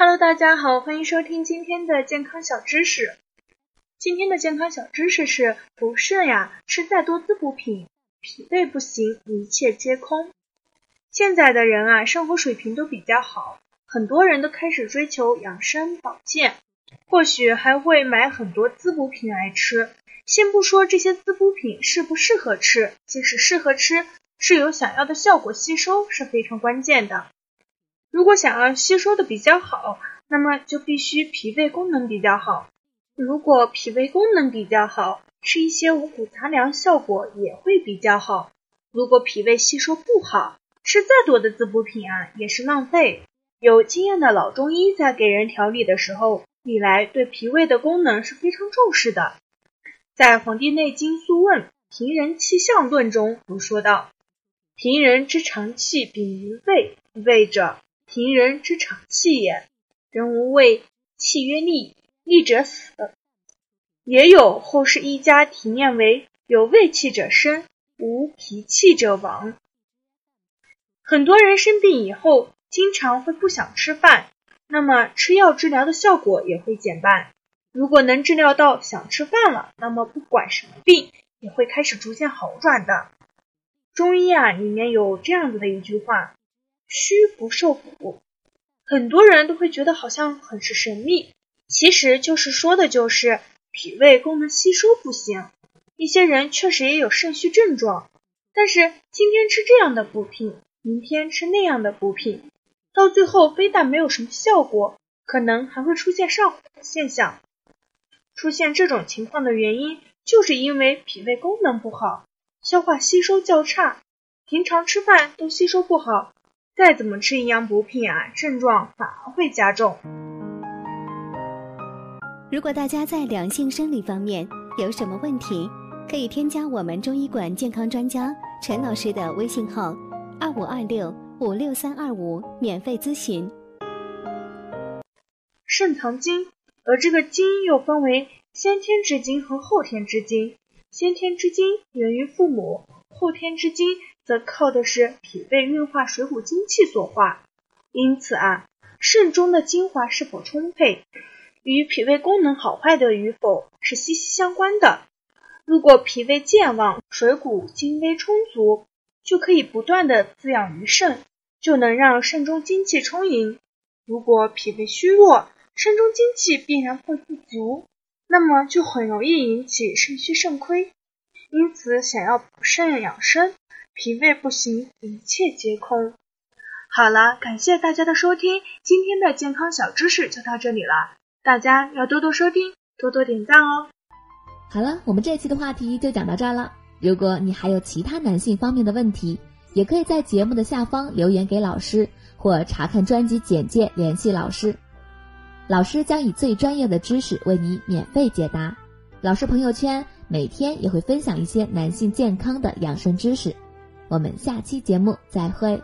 Hello，大家好，欢迎收听今天的健康小知识。今天的健康小知识是：不肾呀，吃再多滋补品，脾胃不行，一切皆空。现在的人啊，生活水平都比较好，很多人都开始追求养生保健，或许还会买很多滋补品来吃。先不说这些滋补品适不适合吃，即使适合吃，是有想要的效果吸收是非常关键的。如果想要吸收的比较好，那么就必须脾胃功能比较好。如果脾胃功能比较好，吃一些五谷杂粮效果也会比较好。如果脾胃吸收不好，吃再多的滋补品啊也是浪费。有经验的老中医在给人调理的时候，历来对脾胃的功能是非常重视的。在《黄帝内经素问·平人气象论》中有说道：“平人之常气禀于胃，胃者。”平人之常气也，人无胃，气曰利，利者死。也有后世医家提念为有胃气者生，无脾气者亡。很多人生病以后，经常会不想吃饭，那么吃药治疗的效果也会减半。如果能治疗到想吃饭了，那么不管什么病也会开始逐渐好转的。中医啊，里面有这样子的一句话。虚不受补，很多人都会觉得好像很是神秘，其实就是说的就是脾胃功能吸收不行。一些人确实也有肾虚症状，但是今天吃这样的补品，明天吃那样的补品，到最后非但没有什么效果，可能还会出现上火的现象。出现这种情况的原因，就是因为脾胃功能不好，消化吸收较差，平常吃饭都吸收不好。再怎么吃营养补品啊，症状反而会加重。如果大家在两性生理方面有什么问题，可以添加我们中医馆健康专家陈老师的微信号：二五二六五六三二五，免费咨询。肾藏精，而这个精又分为先天之精和后天之精。先天之精源于父母，后天之精。则靠的是脾胃运化水谷精气所化，因此啊，肾中的精华是否充沛，与脾胃功能好坏的与否是息息相关的。如果脾胃健旺，水谷精微充足，就可以不断的滋养于肾，就能让肾中精气充盈。如果脾胃虚弱，肾中精气必然会不足，那么就很容易引起肾虚肾亏。因此，想要补肾养生。脾胃不行，一切皆空。好了，感谢大家的收听，今天的健康小知识就到这里了，大家要多多收听，多多点赞哦。好了，我们这期的话题就讲到这儿了。如果你还有其他男性方面的问题，也可以在节目的下方留言给老师，或查看专辑简介联系老师，老师将以最专业的知识为你免费解答。老师朋友圈每天也会分享一些男性健康的养生知识。我们下期节目再会。